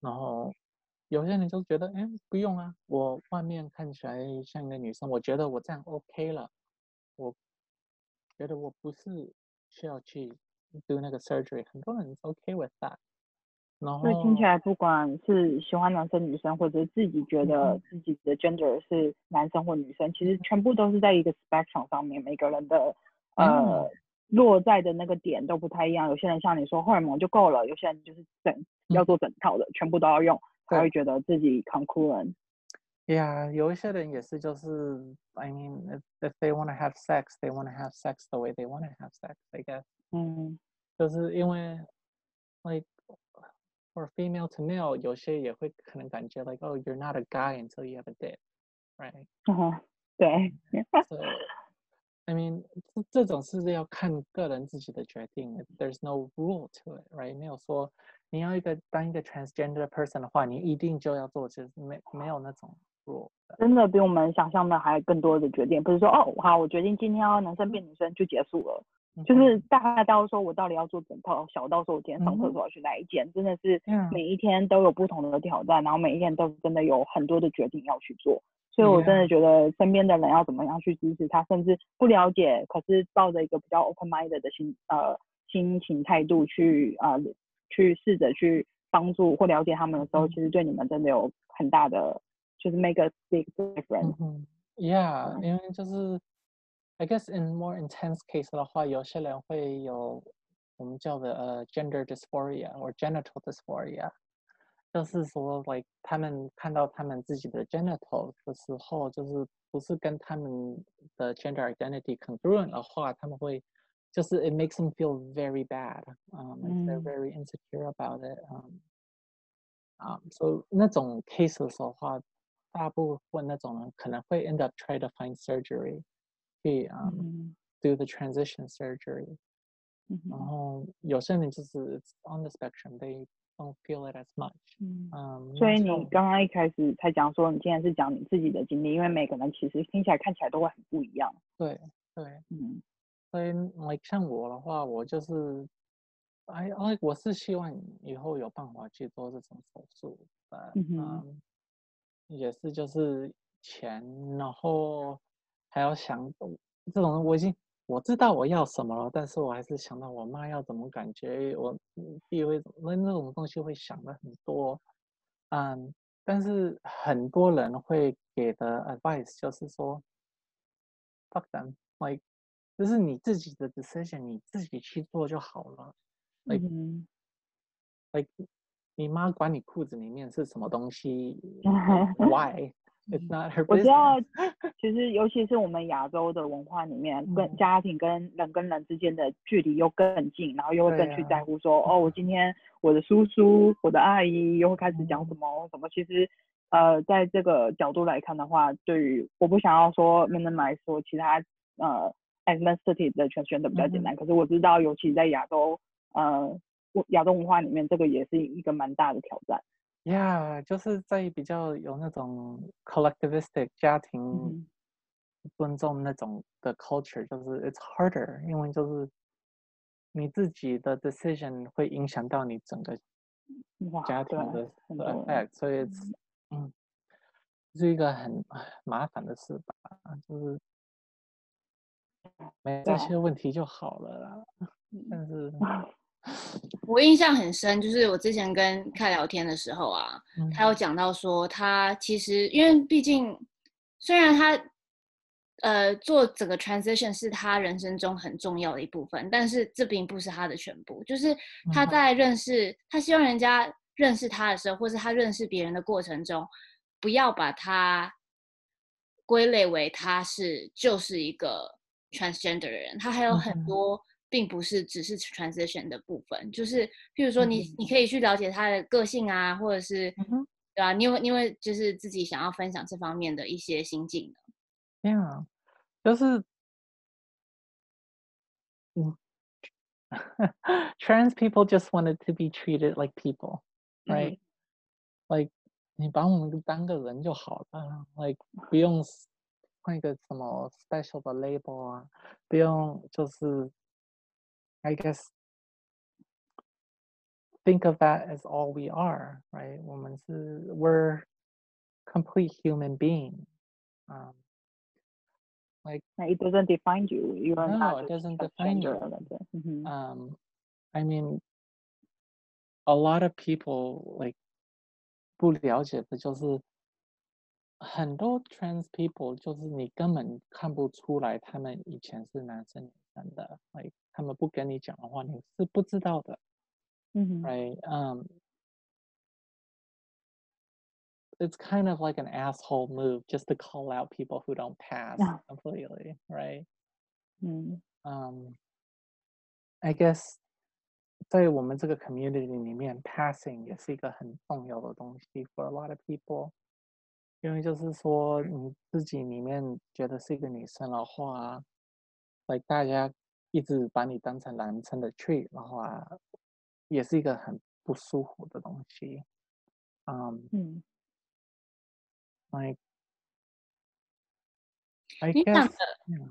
然后有些人就觉得，哎，不用啊，我外面看起来像一个女生，我觉得我这样 OK 了，我觉得我不是需要去 do 那个 surgery，很多人 OK with that。然后，所以听起来，不管是喜欢男生女生，或者自己觉得自己的 gender 是男生或女生，嗯、其实全部都是在一个 spectrum 上面，每个人的呃、嗯、落在的那个点都不太一样。有些人像你说荷尔蒙就够了，有些人就是整。要做整套的，全部都要用，才会觉得自己 concurrent。Yeah，有一些人也是，就是，I mean, if, if they want to have sex, they want to have sex the way they want to have sex, I guess。嗯，就是因为，like for female to male，有些也会可能感觉 like, oh, you're not a guy until you have a dick，right？嗯哼，对。So, I mean，这这种是要看个人自己的决定，there's no rule to it，right？没有说。你要一个当一个 transgender person 的话，你一定就要做，其实没没有那种 真的比我们想象的还更多的决定，不是说哦，好，我决定今天要男生变女生就结束了，嗯、就是大到说我到底要做整套，小到说我今天上厕所要去哪一间，嗯、真的是每一天都有不同的挑战，嗯、然后每一天都真的有很多的决定要去做，所以我真的觉得身边的人要怎么样去支持他，甚至不了解，可是抱着一个比较 open minded 的心呃心情态度去啊。呃去试着去帮助或了解他们的时候，其实对你们真的有很大的，就是 make a big difference。嗯，Yeah，因为就是 I guess in more intense case 的话，有些人会有我们叫的呃 gender dysphoria 或 genital dysphoria，就是说 like 他们看到他们自己的 genital 的时候，就是不是跟他们的 gender identity congruent 的话，他们会。就是 it makes them feel very bad, um, like they're very insecure about it. Um, um, so 那种 cases 的话， 大部分那种人可能会 end up try to find surgery，去嗯、um, do the transition surgery，、嗯、然后有些人就是 on the spectrum，they don't feel it as much。嗯，嗯所以你刚刚一开始才讲说，你今天是讲你自己的经历，因为每个人其实听起来看起来都会很不一样。对对，嗯，所以 like 像我的话，我就是。哎，哎，我是希望以后有办法去做这种手术的，嗯，嗯，也是就是钱，然后还要想这种，我已经我知道我要什么了，但是我还是想到我妈要怎么感觉，我第会那那种东西会想的很多，嗯，但是很多人会给的 advice 就是说，fuck them，like 就是你自己的 decision，你自己去做就好了。like like 你妈管你裤子里面是什么东西？(laughs) Why? It's not her 我知道，其实尤其是我们亚洲的文化里面，跟家庭跟人跟人之间的距离又更近，然后又会更去在乎说，哦，我今天我的叔叔、我的阿姨又会开始讲什么什么。其实，呃，在这个角度来看的话，对于我不想要说 minimize 说其他呃 ethnicity 的全选的比较简单，可是我知道，尤其在亚洲。呃，亚洲文化里面，这个也是一个蛮大的挑战。Yeah，就是在比较有那种 collectivistic 家庭尊重那种的 culture，、嗯、就是 it's harder，因为就是你自己的 decision 会影响到你整个家庭的 effect，所以嗯，是一个很麻烦的事吧，就是没这些问题就好了啦。但是。(laughs) 我印象很深，就是我之前跟凯聊天的时候啊，嗯、他有讲到说，他其实因为毕竟虽然他呃做整个 transition 是他人生中很重要的一部分，但是这并不是他的全部。就是他在认识、嗯、他希望人家认识他的时候，或是他认识别人的过程中，不要把他归类为他是就是一个 transgender 的人，他还有很多、嗯。并不是只是 transition 的部分，就是譬如说你，你、嗯、你可以去了解他的个性啊，或者是，嗯、对吧？你有因为就是自己想要分享这方面的一些心境的。Yeah，就是，嗯，trans people just wanted to be treated like people，right？、嗯、Like 你把我们当个人就好了，like 不用换一个什么 special 的 label 啊，不用就是。I guess think of that as all we are, right? 我们是 we're complete human being. Um, like it doesn't define you. You are no, not it doesn't define you. Mm-hmm. Um, I mean, a lot of people like 不了解的就是很多 trans people 就是你根本看不出来他们以前是男生女生的，like 他们不跟你讲的话，你是不知道的。嗯、mm-hmm. Right? Um, it's kind of like an asshole move just to call out people who don't pass completely, right? Mm-hmm. Um, I guess 在我们这个 community 里面，passing 也是一个很重要的东西 for a lot of people。因为就是说你自己里面觉得是一个女生的话，like 大家。 一直把你当成男生的 treat 的话，也是一个很不舒服的东西。Um, 嗯，like, I 你讲的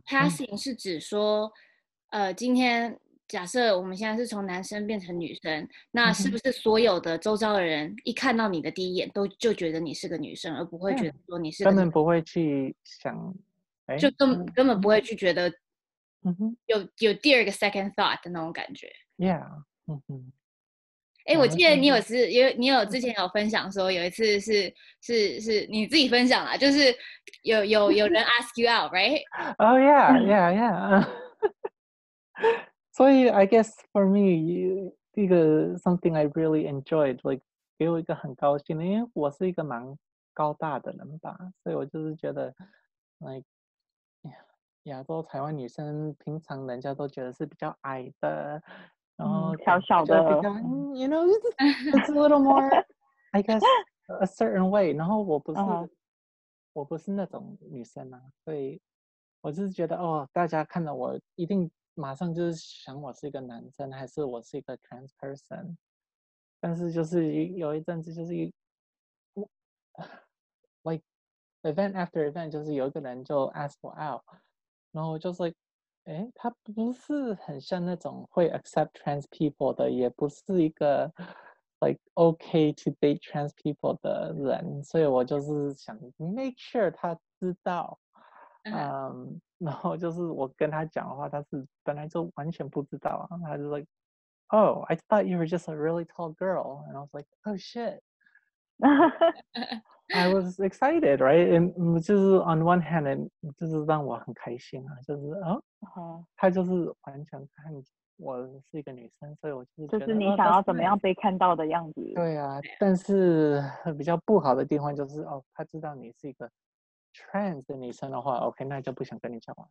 passing 是指说，嗯、呃，今天假设我们现在是从男生变成女生，那是不是所有的周遭的人一看到你的第一眼都就觉得你是个女生，而不会觉得说你是？根本不会去想，就根根本不会去觉得。嗯哼，有有第二个 second thought 的那种感觉。Yeah，嗯哼。哎，我记得你有次，因为你有之前有分享说，有一次是是是你自己分享啦，就是有有有人 ask you out，right？Oh yeah, yeah, yeah. 所以 I guess for me，这个 something I really enjoyed，like 给我一个很高兴的，因为我是一个蛮高大的人吧，所以我就是觉得，like。亚洲台湾女生平常人家都觉得是比较矮的，然后小小的，you know, it's (laughs) a little more, I guess, (laughs) a certain way。然后我不是，我不是那种女生啊，所以我就是觉得哦，大家看到我一定马上就是想我是一个男生，还是我是一个 trans person。但是就是有一阵子就是一，(laughs) like event after event，就是有一个人就 ask for out，然后就是。like 哎，他不是很像那种会 accept trans people 的，也不是一个 like okay to date trans people 的人，所以我就是想 make sure 他知道，嗯、um,，然后就是我跟他讲的话，他是本来就完全不知道啊，他就 (laughs) like oh I thought you were just a really tall girl and I was like oh shit (laughs) I was excited, right? And 就是 on one hand，就是让我很开心啊，就是哦，uh-huh. 他就是完全看我是一个女生，所以我就是就是你想要怎么样被看到的样子。对啊，但是比较不好的地方就是哦，他知道你是一个 trans 的女生的话，OK，那就不想跟你交往。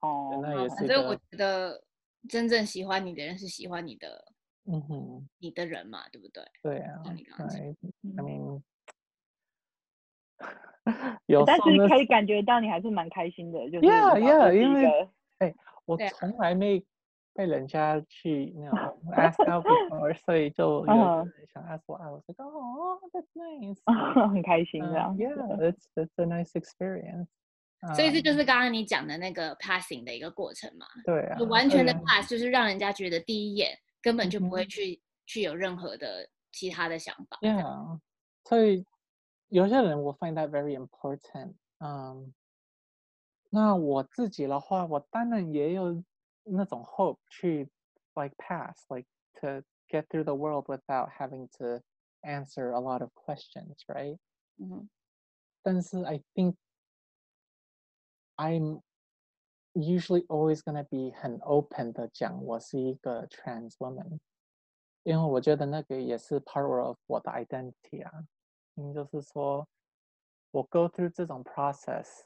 哦、oh,，那也是。反正我觉得真正喜欢你的人是喜欢你的，嗯哼，你的人嘛，对不对？对啊，你刚刚，I mean。(laughs) 有，但是可以感觉到你还是蛮开心的，就是 yeah yeah，因为哎、欸，我从来没被人家去那种 (laughs) ask out before，所以就有人想 ask 我，我说哦，that's nice，(laughs) 很开心这样。Yeah，it's it's a nice experience。所以这就是刚刚你讲的那个 passing 的一个过程嘛？对啊，完全的 pass 就是让人家觉得第一眼根本就不会去去有任何的其他的想法。Yeah，所以。有些人我 find that very important，嗯、um,，那我自己的话，我当然也有那种 hope 去 like pass like to get through the world without having to answer a lot of questions, right？嗯、mm -hmm. 但是 I think I'm usually always gonna be 很 open 的讲我是一个 trans woman，因为我觉得那个也是 part of 我的 identity 啊。 嗯，就是说，我 go through 这种 process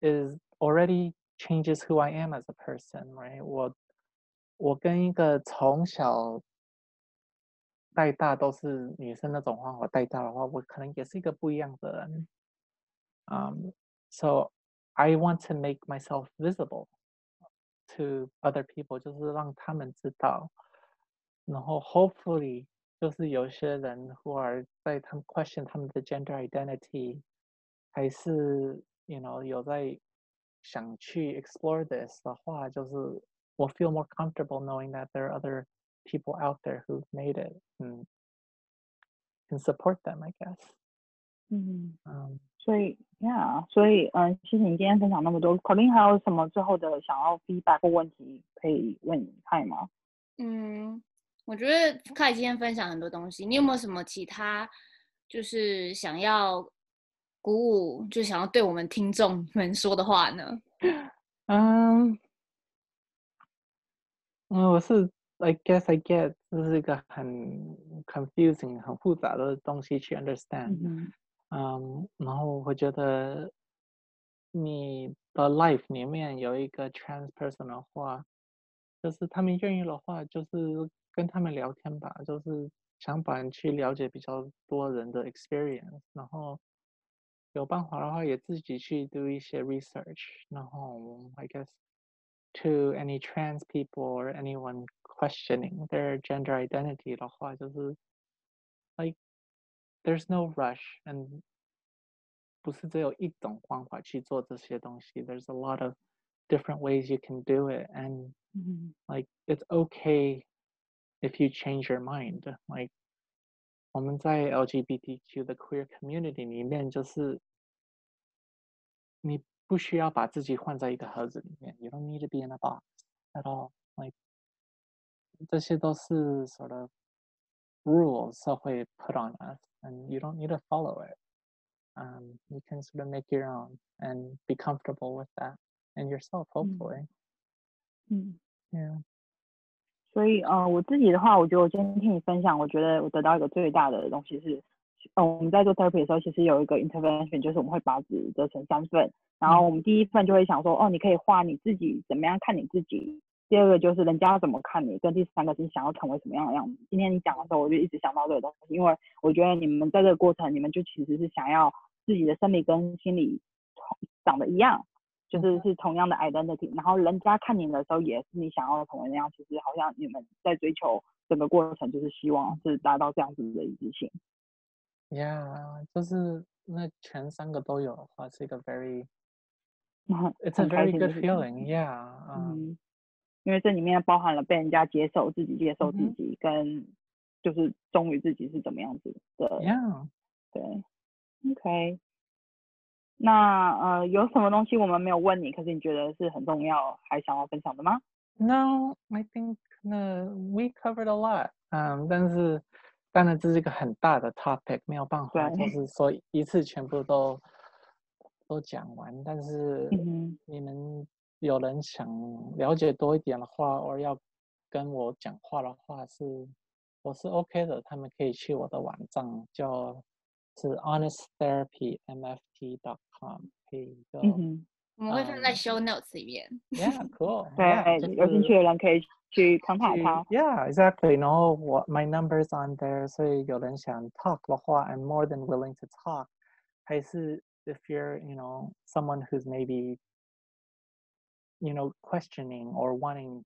is already changes who I am as a person, right？我我跟一个从小带大都是女生那种话，我带大的话，我可能也是一个不一样的人。Um, so I want to make myself visible to other people，就是让他们知道，然后 hopefully。 就是有些人 who are 在他们 question 他们的 gender identity，还是 you know 有在想去 explore this 的话，就是我 feel more comfortable knowing that there are other people out there who've made it and can support them, I guess。嗯嗯，所以 yeah，所以嗯，谢谢你今天分享那么多。Colin 还有什么最后的想要 feedback 或问题可以问 Kai 吗？嗯。 我觉得凯今天分享很多东西，你有没有什么其他就是想要鼓舞，就想要对我们听众 (laughs) 们说的话呢？(laughs) 嗯，嗯，我是 I guess I get 这是一个很 confusing 很复杂的东西去 understand。嗯，嗯，然后我觉得你的 life 里面有一个 trans person 的话，就是他们愿意的话，就是。跟他们聊天吧，就是想把人去了解比较多人的 experience，然后有办法的话也自己去 do 一些 research，然后 I guess to any trans people or anyone questioning their gender identity 的话，就是 like there's no rush and 不是只有一种方法去做这些东西，there's a lot of different ways you can do it and like it's okay if you change your mind, like 我们在 LGBTQ 的 queer community 里面，就是你不需要把自己换在一个盒子里面。You don't need to be in a box at all. Like 这些都是 sort of rules 社会 put on us, and you don't need to follow it. Um, you can sort of make your own and be comfortable with that and yourself, hopefully. 嗯，Yeah. 所以，呃，我自己的话，我觉得我今天听你分享，我觉得我得到一个最大的东西是，呃，我们在做 therapy 的时候，其实有一个 intervention，就是我们会把纸折成三份，然后我们第一份就会想说，哦，你可以画你自己怎么样看你自己，第二个就是人家怎么看你，跟第三个是想要成为什么样的样子。今天你讲的时候，我就一直想到这个东西，因为我觉得你们在这个过程，你们就其实是想要自己的生理跟心理长得一样，就是是同样的 identity，然后人家看你的时候也是你想要的同样，其实好像你们在追求整个过程，就是希望是达到这样子的一致性。Yeah，就是那全三个都有的话，是一个 very，it's (laughs) a very good feeling，yeah，嗯，因为这里面包含了被人家接受自己，接受自己，跟就是忠于自己是怎么样子的，yeah，对，OK，那呃有什么东西我们没有问你，可是你觉得是很重要，还想要分享的吗？No，I think 那 we covered a lot，嗯，但是。当然，这是一个很大的 topic，没有办法，就是说一次全部都都讲完。但是你们有人想了解多一点的话，或要跟我讲话的话是，是我是 OK 的。他们可以去我的网站，叫是 honesttherapymft.com，可以就。我们会放在 show notes 里面。Yeah, cool. 对，有兴趣的人可以去 contact 他。Yeah, exactly. 然后我 my numbers on there，所以有人想 talk 的话，I'm more than willing to talk。还是 if you're, you know, someone who's maybe, you know, questioning or wanting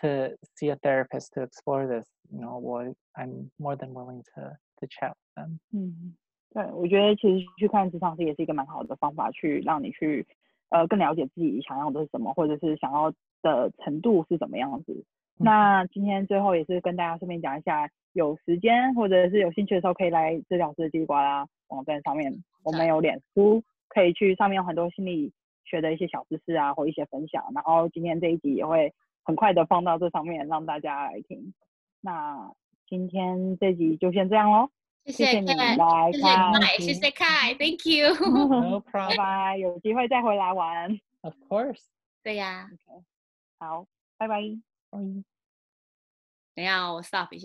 to see a therapist to explore this, you know, 我 I'm more than willing to to chat with them。嗯， 对，我觉得其实去看职场师也是一个蛮好的方法，去让你去。呃，更了解自己想要的是什么，或者是想要的程度是怎么样子。嗯、那今天最后也是跟大家顺便讲一下，有时间或者是有兴趣的时候，可以来治疗师的叽里呱啦网站上面，我们有脸书，可以去上面有很多心理学的一些小知识啊，或一些分享。然后今天这一集也会很快的放到这上面，让大家来听。那今天这集就先这样喽。谢谢你来看，谢谢 Kai，Thank you。No problem。拜拜，有机会再回来玩。Of course。对呀。好，拜拜。拜。等一下，我 stop 一下。